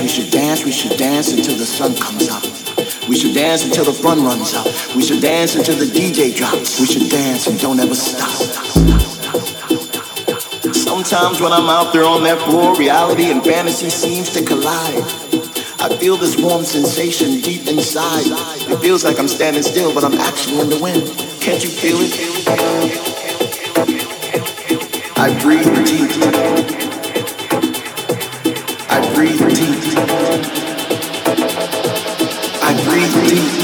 We should dance, we should dance until the sun comes up. We should dance until the fun runs out. We should dance until the DJ drops. We should dance and don't ever stop. Sometimes when I'm out there on that floor, reality and fantasy seems to collide. I feel this warm sensation deep inside. It feels like I'm standing still, but I'm actually in the wind. Can't you feel it? I breathe deep. I breathe deep. I breathe deep.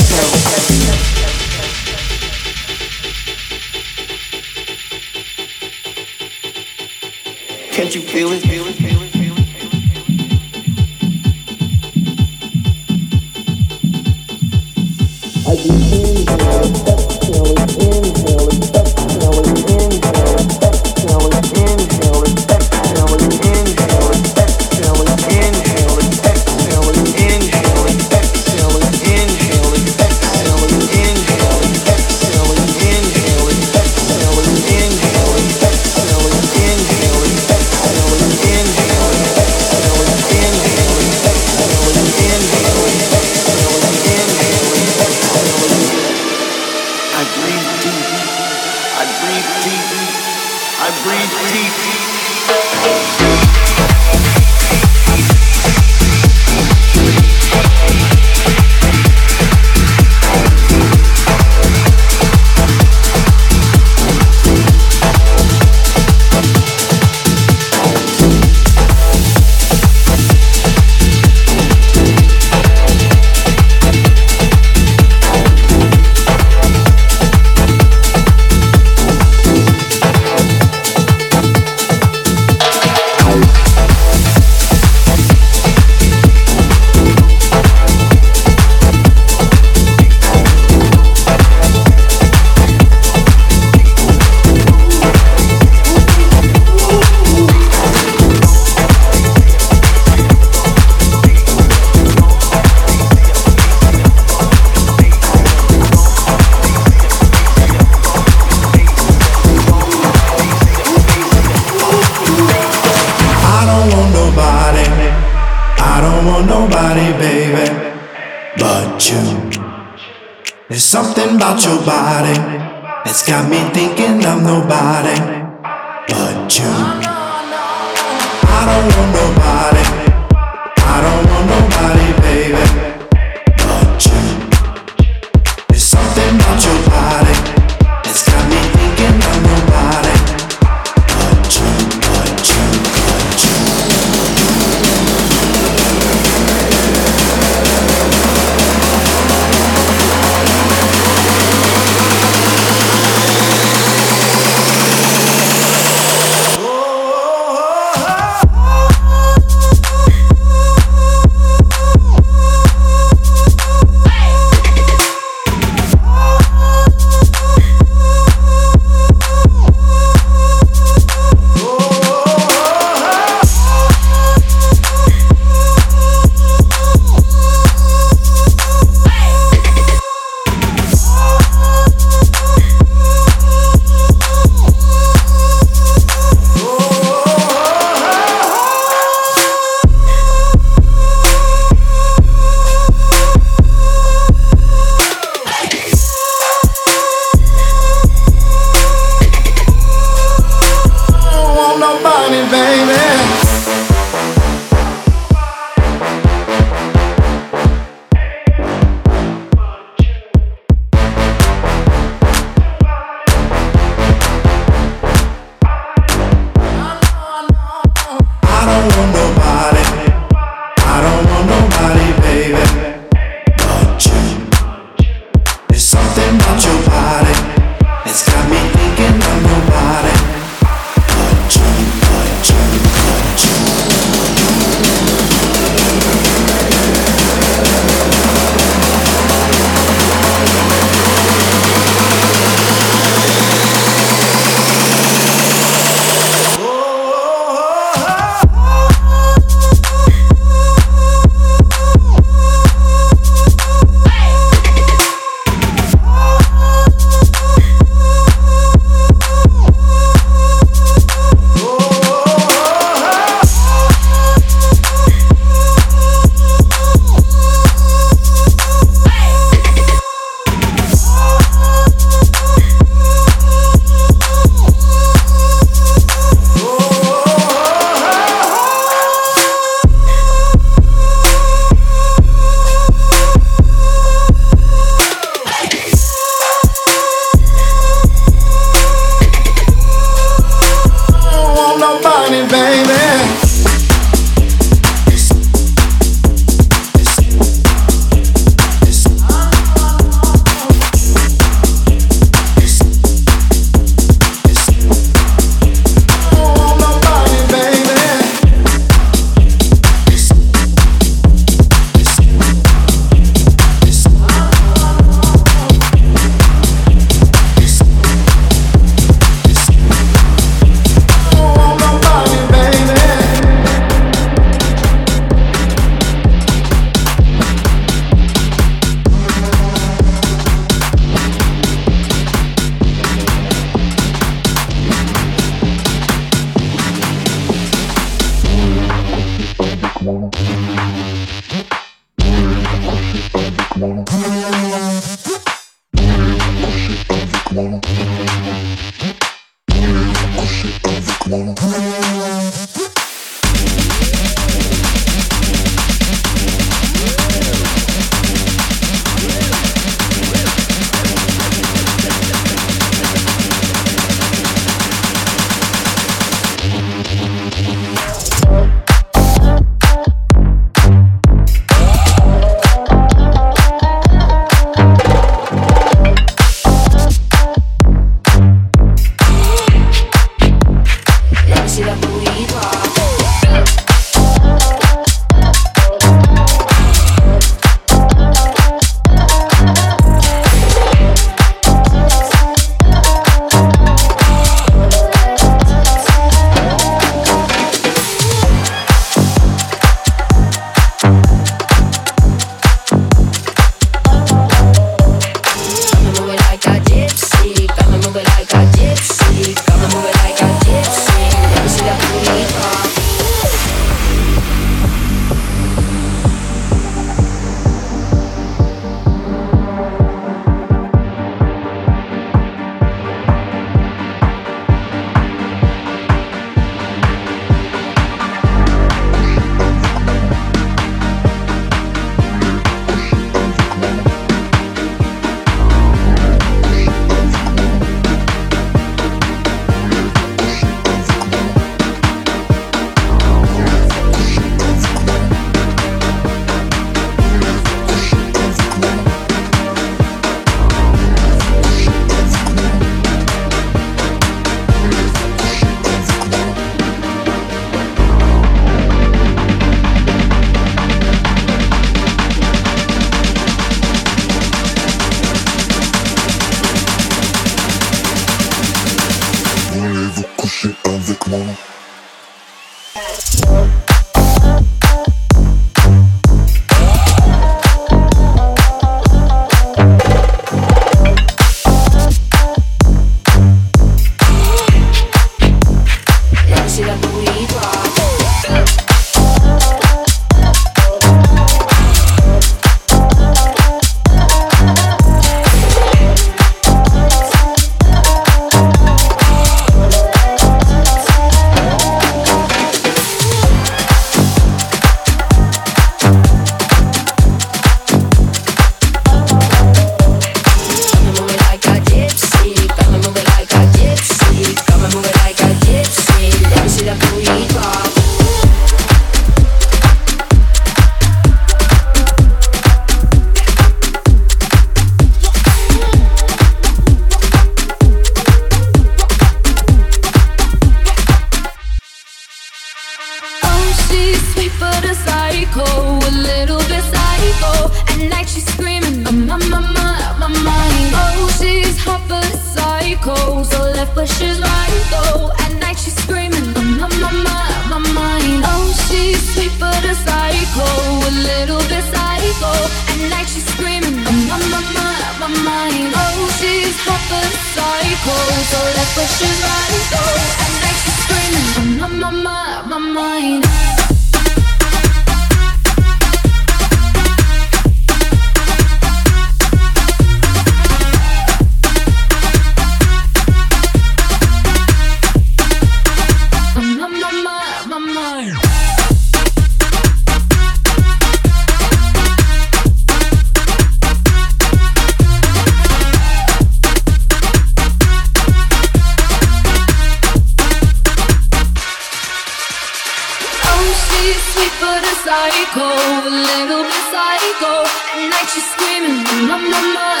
psycho, a little bit psycho. At night she's screaming, no, no, no.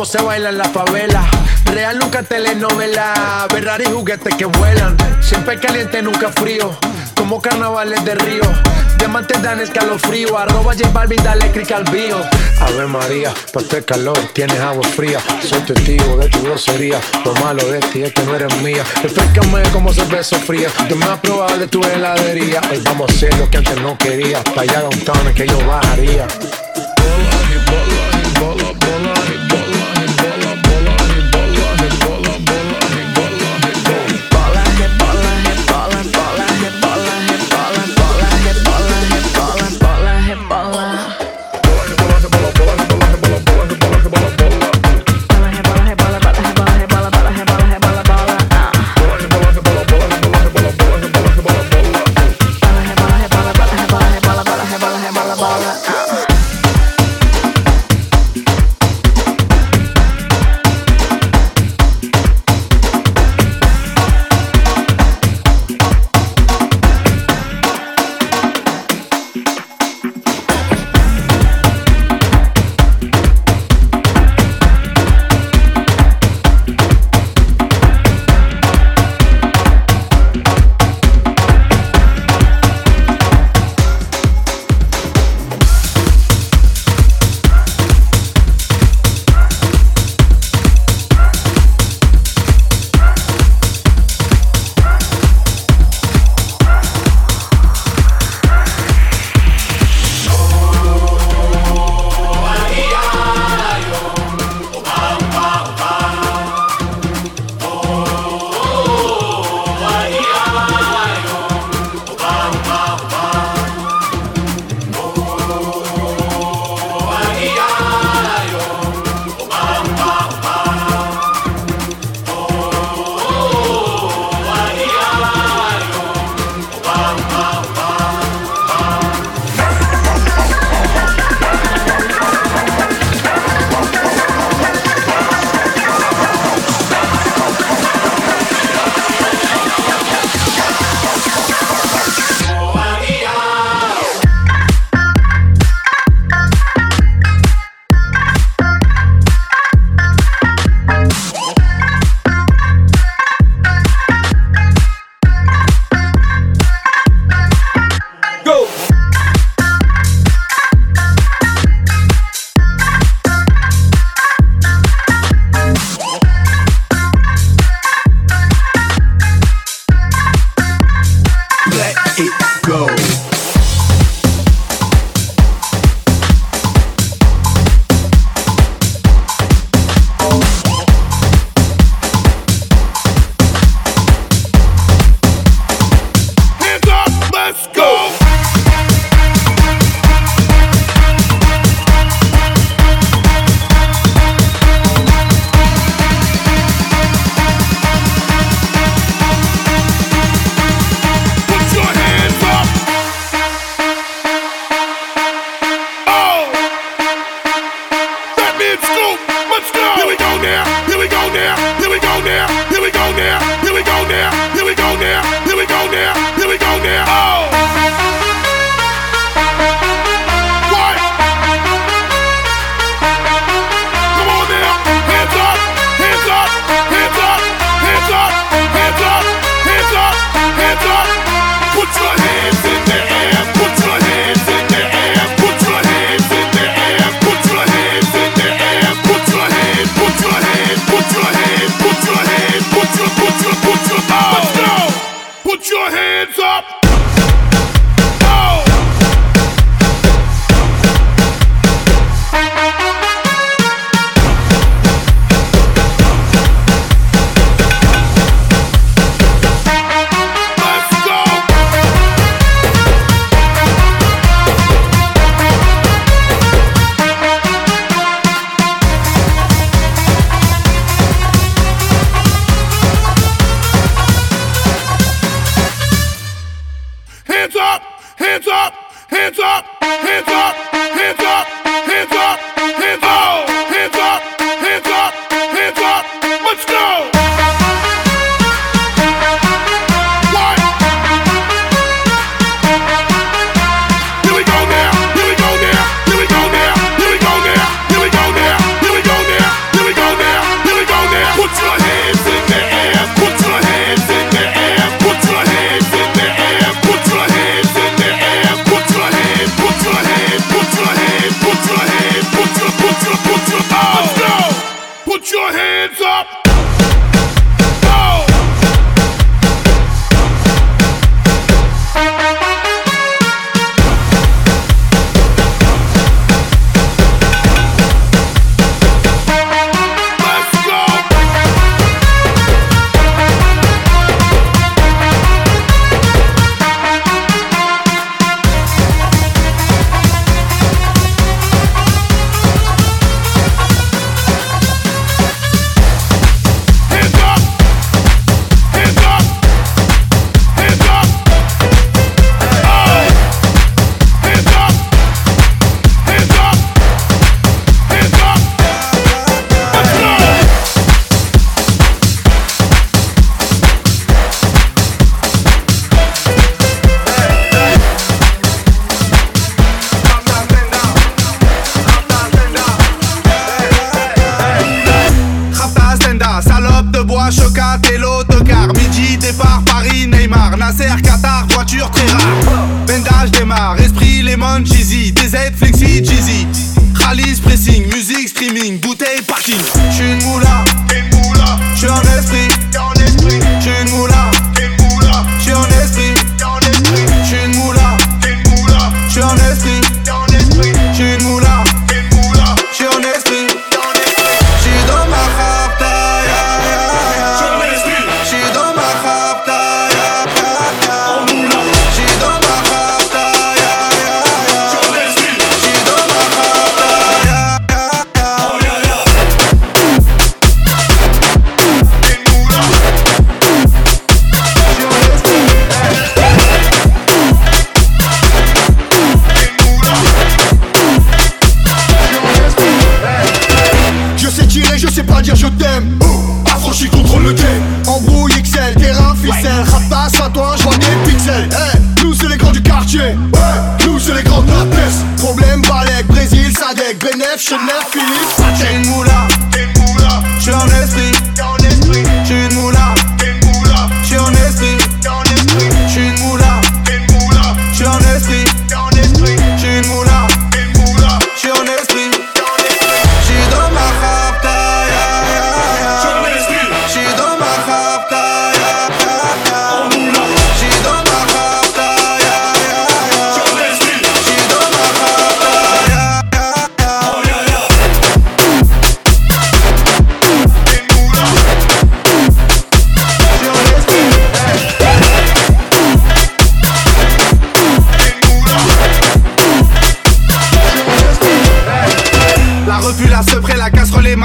Cómo se baila en la favela. Real nunca telenovela. Ferrari juguetes que vuelan. Siempre caliente, nunca frío. Como carnavales de río. Diamantes dan escalofrío. Arroba J Balvin, dale click al bio. Ave María, pa' este calor tienes agua fría. Soy testigo de tu grosería. Lo malo de ti es que no eres mía. Refrescame como cerveza fría. Yo me has probado de tu heladería. Hoy vamos a hacer lo que antes no quería. Pa' allá downtown que yo bajaría.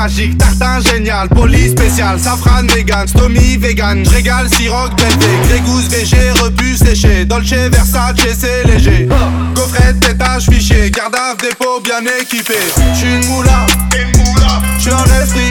magique, tartin génial, poli spécial, safran vegan, stomy vegan, j'régale, siroc, belvé, grégousse, végé, rebus, séché, dolce, versace, c'est léger. Coffret, étage, fichier, garde dépôt bien équipé. J'suis une moula, j'suis un esprit.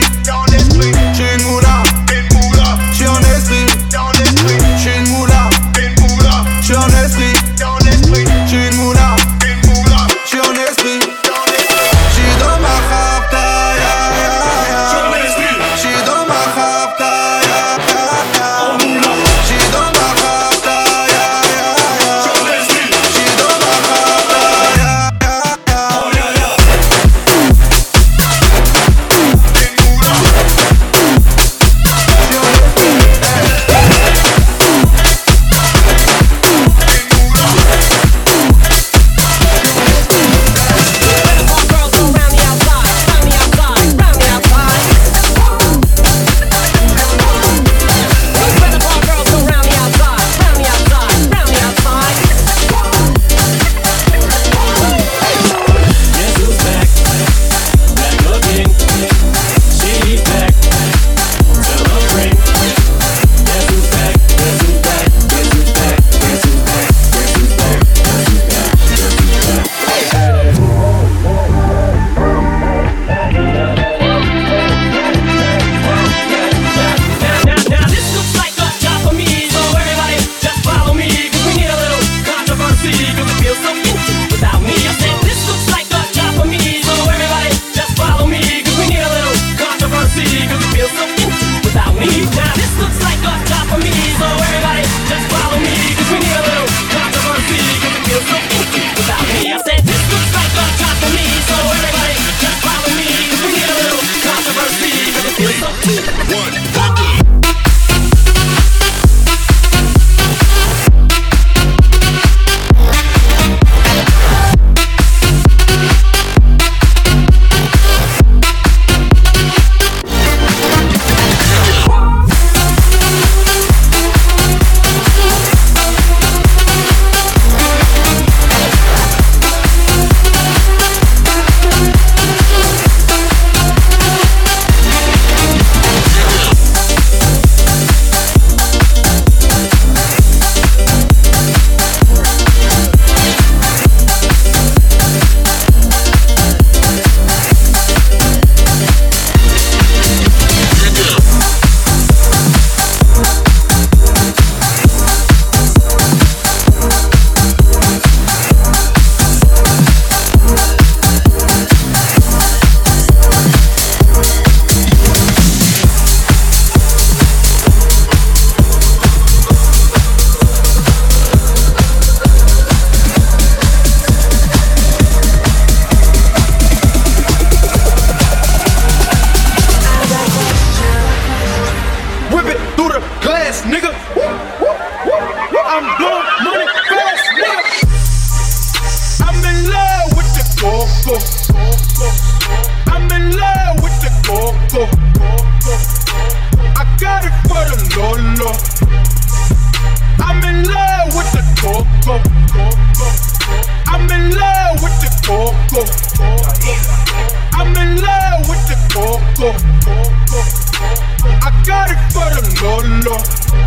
I got it for the Lolo.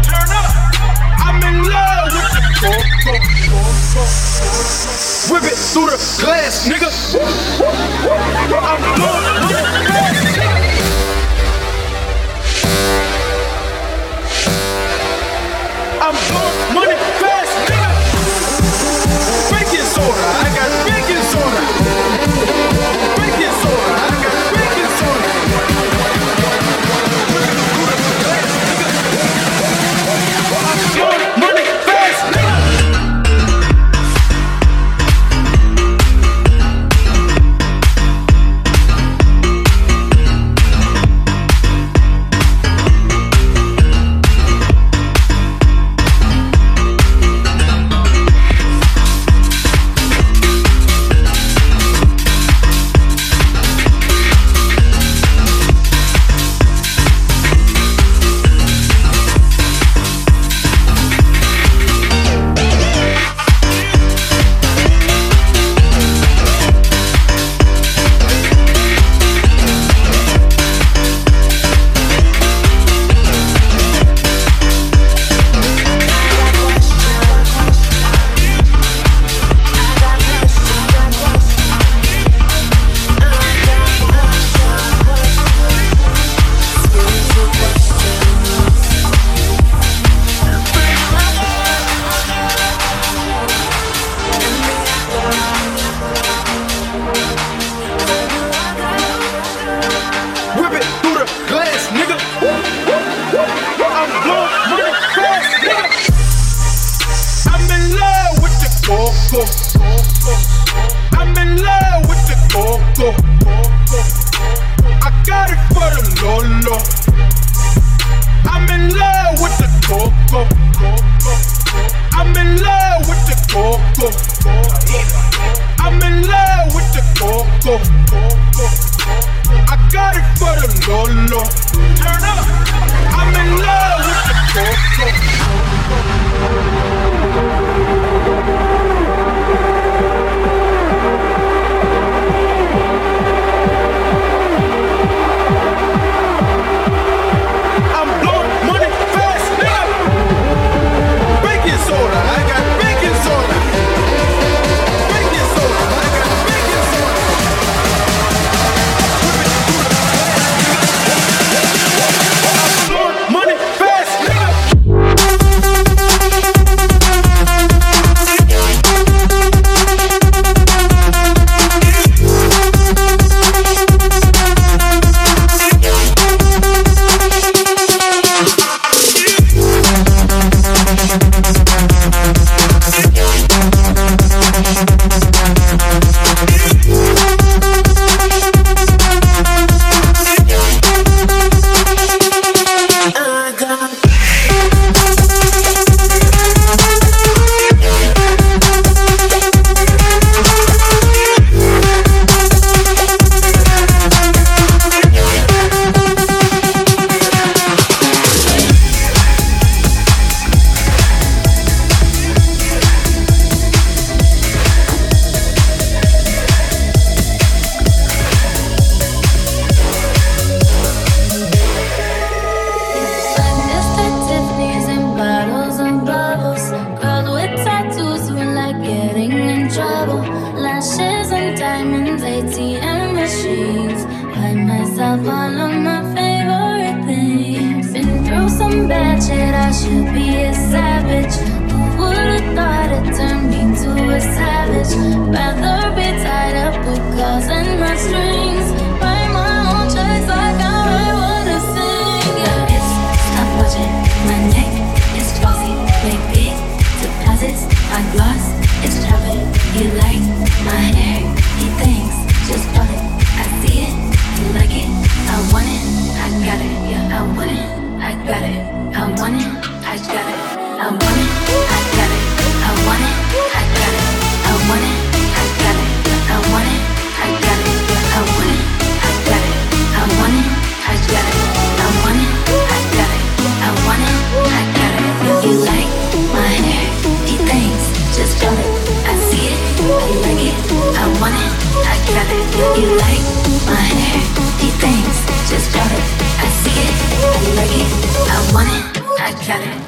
Turn up. I'm in love with the Coco. Whip it through the glass, nigga. I'm going with my favorite things. Been through some bad shit, I should be a savage. Who would've thought it turned me to a savage? Rather be tied up with calls and my strings. Write my own checks like I write what I sing. Yeah, it's stop watching. My neck is glossy. Make big deposits. I glass, It's traveling. He likes my hair. He thinks just bought it you like Got.